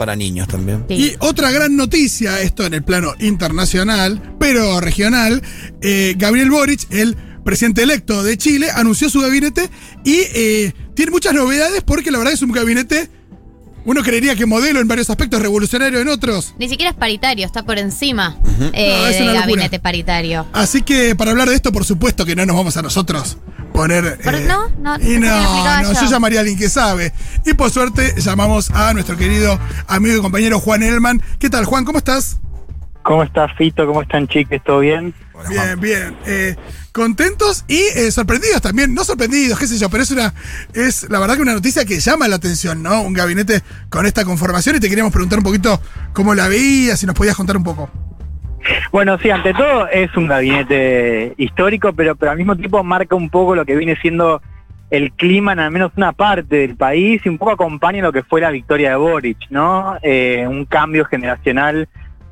para niños también. Sí. Y otra gran noticia, esto en el plano internacional, pero regional, eh, Gabriel Boric, el presidente electo de Chile, anunció su gabinete y eh, tiene muchas novedades porque la verdad es un gabinete, uno creería que modelo en varios aspectos, revolucionario en otros. Ni siquiera es paritario, está por encima eh, No, es del gabinete paritario. Así que para hablar de esto, por supuesto que no nos vamos a nosotros poner. Eh, no, no, y no, no, yo. yo llamaría a alguien que sabe. Y por suerte llamamos a nuestro querido amigo y compañero Juan Elman. ¿Qué tal, Juan? ¿Cómo estás? ¿Cómo estás, Fito? ¿Cómo están, chiques? ¿Todo bien? Hola. Bien, bien. Eh, contentos y eh, sorprendidos también. No sorprendidos, qué sé yo, pero es una. Es la verdad que una noticia que llama la atención, ¿no? Un gabinete con esta conformación y te queríamos preguntar un poquito cómo la veías, si nos podías contar un poco. Bueno, sí, ante todo es un gabinete histórico, pero, pero al mismo tiempo marca un poco lo que viene siendo el clima en al menos una parte del país y un poco acompaña lo que fue la victoria de Boric, ¿no? Eh, un cambio generacional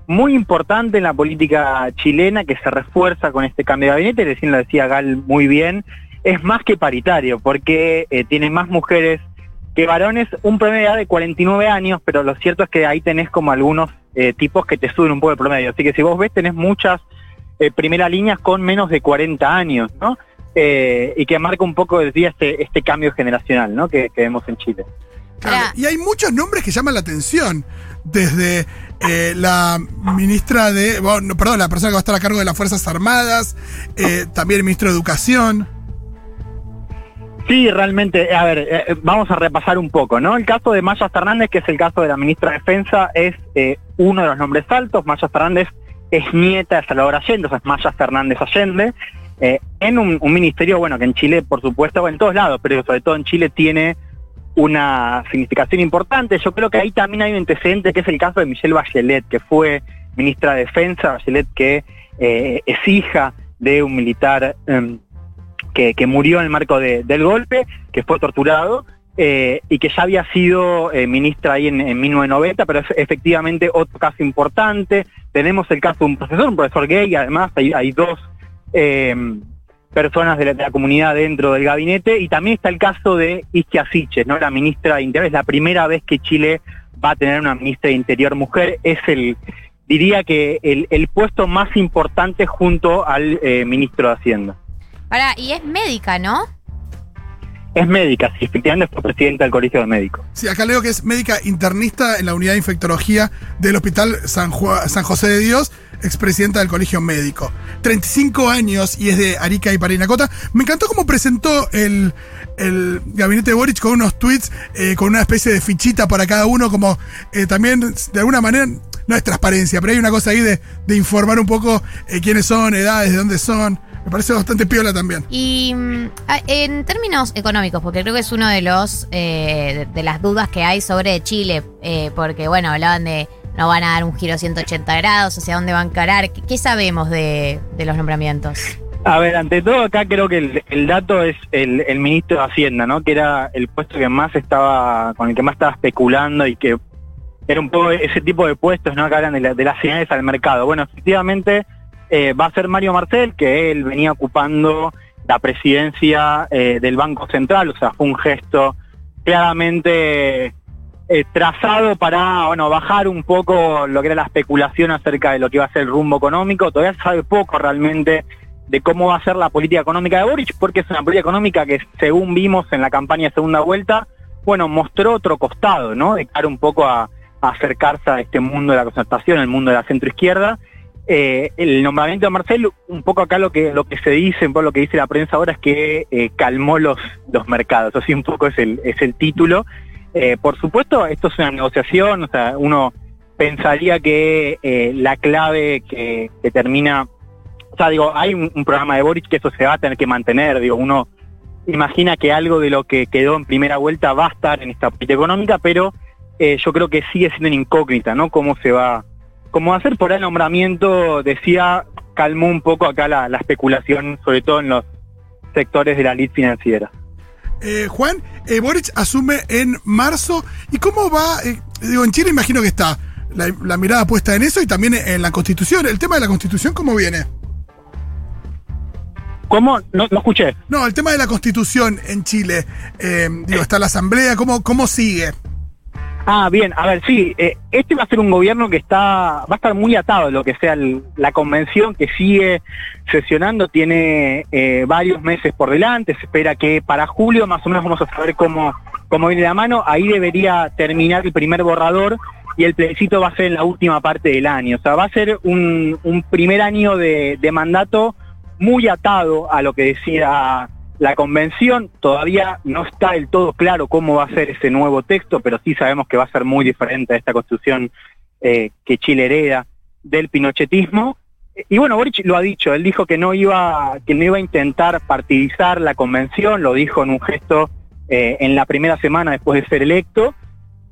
muy importante en la política chilena que se refuerza con este cambio de gabinete, recién lo decía Gal muy bien, es más que paritario, porque eh, tiene más mujeres que varones, un promedio de edad de 49 años, pero lo cierto es que ahí tenés como algunos eh, tipos que te suben un poco el promedio. Así que si vos ves, tenés muchas eh, primeras líneas con menos de 40 años, ¿no? Eh, y que marca un poco, decía, este, este cambio generacional, ¿no? Que, que vemos en Chile. Claro, y hay muchos nombres que llaman la atención. Desde eh, la ministra de. bueno, no, perdón, la persona que va a estar a cargo de las Fuerzas Armadas, eh, también el ministro de Educación. Sí, realmente, a ver, eh, vamos a repasar un poco, ¿no? El caso de Maya Fernández, que es el caso de la ministra de Defensa, es eh, uno de los nombres altos. Maya Fernández es nieta de Salvador Allende, o sea, es Maya Fernández Allende, eh, en un, un ministerio, bueno, que en Chile, por supuesto, en todos lados, pero sobre todo en Chile tiene una significación importante. Yo creo que ahí también hay un antecedente, que es el caso de Michelle Bachelet, que fue ministra de Defensa, Bachelet que eh, es hija de un militar em, que, murió en el marco de- del golpe, que fue torturado, eh, y que ya había sido eh, ministra ahí en, en 1990, pero es efectivamente otro caso importante. Tenemos el caso de un profesor, un profesor gay, además hay, dos eh, personas de la, comunidad dentro del gabinete, y también está el caso de Isquia Siches, ¿no? la ministra de Interior, es la primera vez que Chile va a tener una ministra de Interior mujer, es el, diría que el, puesto más importante junto al ministro de Hacienda. Ahora, y es médica, ¿no? Es médica, sí, efectivamente fue presidenta del Colegio de Médicos. Sí, acá leo que es médica internista en la unidad de infectología del Hospital San, Ju- San José de Dios, expresidenta del Colegio Médico. 35 años y es de Arica y Parinacota. Me encantó cómo presentó el, el gabinete de Boric con unos tweets, eh, con una especie de fichita para cada uno, como eh, también, de alguna manera, no es transparencia, pero hay una cosa ahí de, de informar un poco eh, quiénes son, edades, de dónde son. Me parece bastante piola también. Y mm, a- en términos económicos, porque creo que es uno de los eh, de, de las dudas que hay sobre Chile, eh, porque bueno, hablaban de no van a dar un giro 180 grados, hacia dónde van a encarar. ¿Qué, qué sabemos de, de los nombramientos? A ver, ante todo acá creo que el, el dato es el, el ministro de Hacienda, ¿no? Que era el puesto que más estaba, con el que más estaba especulando y que era un poco ese tipo de puestos, ¿no? Que hablan de, la- de las señales al mercado. Bueno, efectivamente eh, va a ser Mario Marcel, que él venía ocupando la presidencia eh, del Banco Central, o sea, fue un gesto claramente eh, trazado para bueno bajar un poco lo que era la especulación acerca de lo que iba a ser el rumbo económico. Todavía se sabe poco realmente de cómo va a ser la política económica de Boric, porque es una política económica que, según vimos en la campaña de segunda vuelta, bueno, mostró otro costado, ¿no? De cara un poco a, a acercarse a este mundo de la concertación, el mundo de la centroizquierda. Eh, el nombramiento de Marcelo, un poco acá lo que lo que se dice, poco lo que dice la prensa ahora es que eh, calmó los, los mercados, así un poco es el, es el título. Eh, por supuesto, esto es una negociación, o sea, uno pensaría que la clave que, que termina, o sea, digo, hay un, programa de Boric que eso se va a tener que mantener, digo, uno imagina que algo de lo que quedó en primera vuelta va a estar en esta política económica, pero yo creo que sigue siendo una incógnita, ¿no? Cómo se va, a ser por el nombramiento, decía, calmó un poco acá la, la especulación, sobre todo en los sectores de la lid financiera. Eh, Juan, eh, Boric asume en marzo. ¿Y cómo va? eh, digo, en Chile imagino que está la, la mirada puesta en eso y también en la constitución. El tema de la constitución, ¿cómo viene? ¿Cómo? No, no escuché. No, el tema de la constitución en Chile. eh, digo, está la asamblea, ¿cómo, cómo sigue? Ah, bien, a ver, sí, eh, este va a ser un gobierno que está, va a estar muy atado a lo que sea la convención que sigue sesionando, tiene eh, varios meses por delante, se espera que para julio más o menos vamos a saber cómo, cómo viene la mano, ahí debería terminar el primer borrador y el plebiscito va a ser en la última parte del año, o sea, va a ser un, un primer año de, de mandato muy atado a lo que decía la convención todavía no está del todo claro cómo va a ser ese nuevo texto, pero sí sabemos que va a ser muy diferente a esta constitución eh, que Chile hereda del pinochetismo. Y bueno, Boric lo ha dicho, él dijo que no iba, que no iba a intentar partidizar la convención, lo dijo en un gesto eh, en la primera semana después de ser electo,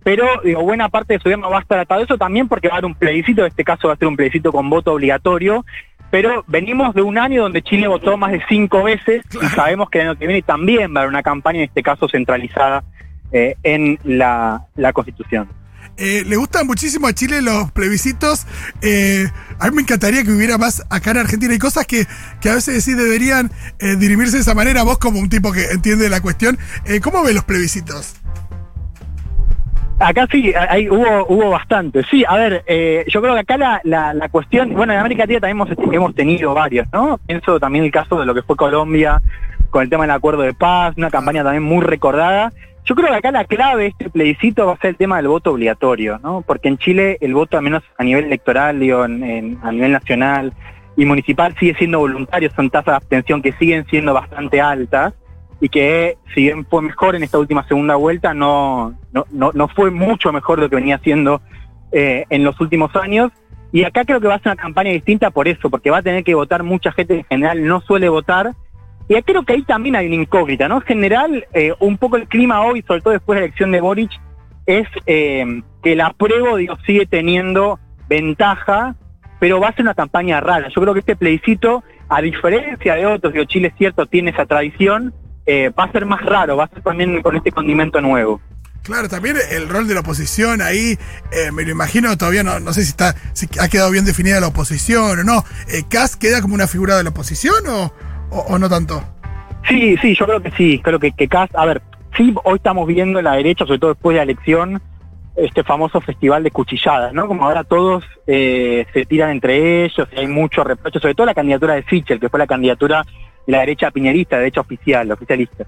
pero digo, buena parte de su gobierno va a estar atado eso también porque va a haber un plebiscito, en este caso va a ser un plebiscito con voto obligatorio, pero venimos de un año donde Chile votó más de cinco veces y sabemos que el año que viene también va a haber una campaña, en este caso centralizada eh, en la, la Constitución. Eh, le gustan muchísimo a Chile los plebiscitos. Eh, a mí me encantaría que hubiera más acá en Argentina. Hay cosas que, que a veces sí deberían eh, dirimirse de esa manera. Vos como un tipo que entiende la cuestión, eh, ¿cómo ves los plebiscitos? Acá sí, hay, hubo, hubo bastante. Sí, a ver, eh, yo creo que acá la, la, cuestión, bueno, en América Latina también hemos, hemos tenido varios, ¿no? Pienso también el caso de lo que fue Colombia con el tema del acuerdo de paz, una campaña también muy recordada. Yo creo que acá la clave este plebiscito va a ser el tema del voto obligatorio, ¿no? Porque en Chile el voto, al menos a nivel electoral, digo, en- a nivel nacional y municipal, sigue siendo voluntario, son tasas de abstención que siguen siendo bastante altas y que si bien fue mejor en esta última segunda vuelta, no, no, no, no fue mucho mejor de lo que venía siendo eh, en los últimos años. Y acá creo que va a ser una campaña distinta por eso, porque va a tener que votar mucha gente en general no suele votar. Y creo que ahí también hay una incógnita, ¿no? En general, eh, un poco el clima hoy, sobre todo después de la elección de Boric, es eh, que el apruebo, digo, sigue teniendo ventaja, pero va a ser una campaña rara. Yo creo que este plebiscito, a diferencia de otros, digo, Chile es cierto, tiene esa tradición, eh, va a ser más raro, va a ser también con este condimento nuevo. Claro, también el rol de la oposición ahí, eh, me lo imagino, todavía no, no sé si está si ha quedado bien definida la oposición o no. Eh, ¿Cas queda como una figura de la oposición o, o- o no tanto? Sí, sí, yo creo que sí, creo que, que Kass, a ver, sí, hoy estamos viendo en la derecha, sobre todo después de la elección, este famoso festival de cuchilladas, ¿no? Como ahora todos eh, se tiran entre ellos y hay mucho reproche, sobre todo la candidatura de Sichel, que fue la candidatura la derecha piñerista, de derecha oficial, oficialista.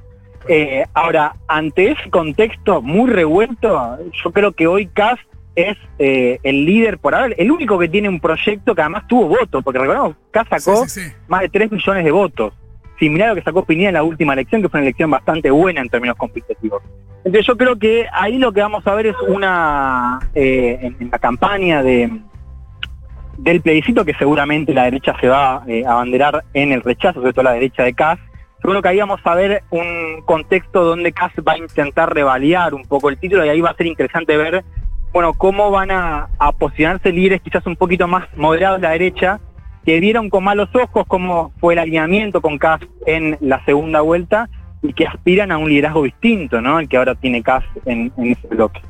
Eh, ahora, ante ese contexto muy revuelto, yo creo que hoy Kass es eh, el líder por ahora, el único que tiene un proyecto que además tuvo votos, porque recordemos, Kass sacó Sí, sí, sí. más de 3 millones de votos, similar a lo que sacó Pineda en la última elección, que fue una elección bastante buena en términos competitivos. Entonces yo creo que ahí lo que vamos a ver es una, eh, en, en la campaña de del plebiscito que seguramente la derecha se va eh, a abanderar en el rechazo, sobre todo la derecha de Kass, creo que ahí vamos a ver un contexto donde Kass va a intentar revaliar un poco el título y ahí va a ser interesante ver bueno, cómo van a, posicionarse líderes quizás un poquito más moderados de la derecha, que vieron con malos ojos cómo fue el alineamiento con Kass en la segunda vuelta y que aspiran a un liderazgo distinto, ¿no? El que ahora tiene Kass en ese bloque.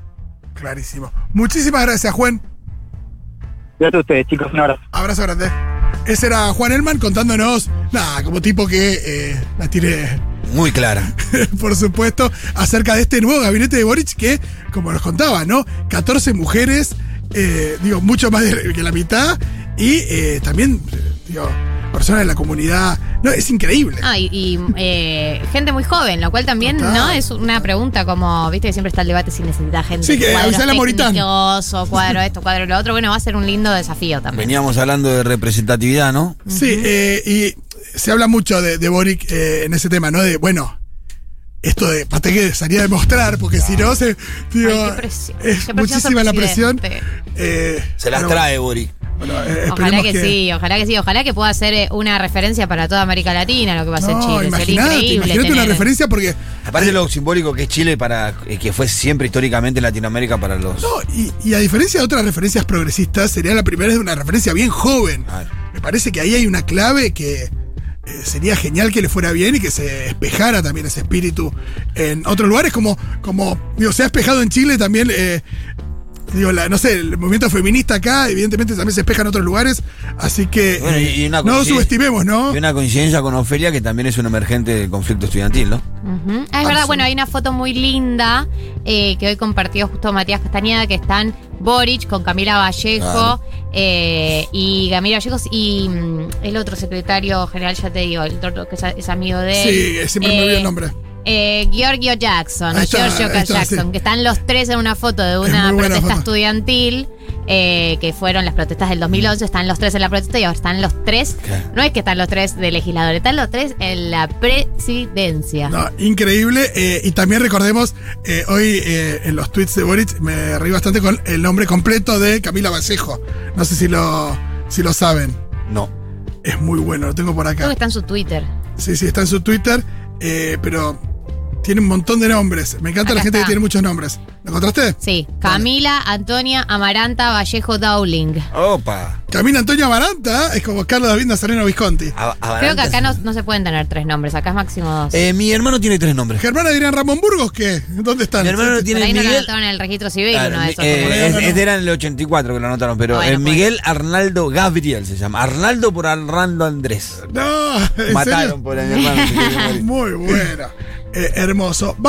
Clarísimo. Muchísimas gracias, Juan. Gracias a ustedes, chicos, un abrazo. Abrazo grande. Ese era Juan Elman contándonos, nada, como tipo que eh, la tiré, Muy clara. por supuesto, acerca de este nuevo gabinete de Boric que, como nos contaba, ¿no? 14 mujeres, eh, digo, mucho más de- que la mitad, y eh, también, eh, digo, personas de la comunidad. No, es increíble. Ah, y, y, eh, gente muy joven, lo cual también Total. no es una pregunta como, viste que siempre está el debate si necesita gente. Sí, que cuadros técnicos, o cuadro esto, cuadro lo otro. Bueno, va a ser un lindo desafío también. Veníamos hablando de representatividad, ¿no? Sí, eh, y se habla mucho de, de Boric eh, en ese tema, ¿no? De, bueno, esto de pate que salía a demostrar, porque si no, se, digo, Ay, qué presión, es qué presión muchísima la presión. Eh, Se las trae, Bori. Bueno, eh, Ojalá que, sí, ojalá que sí, ojalá que pueda ser eh, una referencia para toda América Latina lo que va a hacer No, Chile. Sería imagínate, increíble. imagínate una tener- referencia porque. Aparte lo simbólico que es Chile para eh, que fue siempre históricamente Latinoamérica para los. No, y, y a diferencia de otras referencias progresistas, sería la primera de una referencia bien joven. Claro. Me parece que ahí hay una clave que eh, sería genial que le fuera bien y que se despejara también ese espíritu en otros lugares, como, como digo, se ha despejado en Chile también. eh, digo, la, no sé, el movimiento feminista acá, evidentemente también se espeja en otros lugares, así que Bueno, y- y una no subestimemos, ¿no? Y una coincidencia con Ofelia, que también es un emergente del conflicto estudiantil, ¿no? Ah, es verdad, bueno, hay una foto muy linda eh, que hoy compartió justo Matías Castañeda, que están Boric con Camila Vallejo Claro. eh, y Camila Vallejos y mm, el otro secretario general, ya te digo, el otro que es, es amigo de él. Sí, eh, siempre me Eh, olvido el nombre. Eh, Giorgio Jackson, está, Giorgio está, Jackson, sí. que están los tres en una foto de una protesta foto. estudiantil, eh, que fueron las protestas del 2011, están los tres en la protesta y ahora están los tres, no es que están los tres de legisladores, están los tres en la presidencia. No, increíble. eh, y también recordemos, eh, hoy eh, en los tweets de Boric me reí bastante con el nombre completo de Camila Vallejo. No sé si lo, si lo saben. No. Es muy bueno, lo tengo por Creo que acá. está en su Twitter. Sí, sí, está en su Twitter, eh, pero tiene un montón de nombres. Me encanta Acá la gente está. que tiene muchos nombres. ¿Lo encontraste? Sí, Camila, Antonia, Amaranta, Vallejo, Dowling. Opa. Camila Antonio Amaranta es como Carlos David Nazareno Visconti. A- Amaranta Creo que acá no, es- no se pueden tener tres nombres, acá es máximo dos. Eh, mi hermano tiene tres nombres. Germán Adrián Ramón Burgos, ¿qué? ¿Dónde están? Mi hermano Por tiene ahí no lo Miguel. anotaron en el registro civil Claro, uno de esos. eh, es- no, este era en el 84 que lo anotaron, pero Bueno, eh, pues. Miguel Arnaldo Gabriel se llama. Arnaldo por Arnaldo Andrés. No, ¿en Mataron serio? por mi hermano. Muy buena. Eh, hermoso.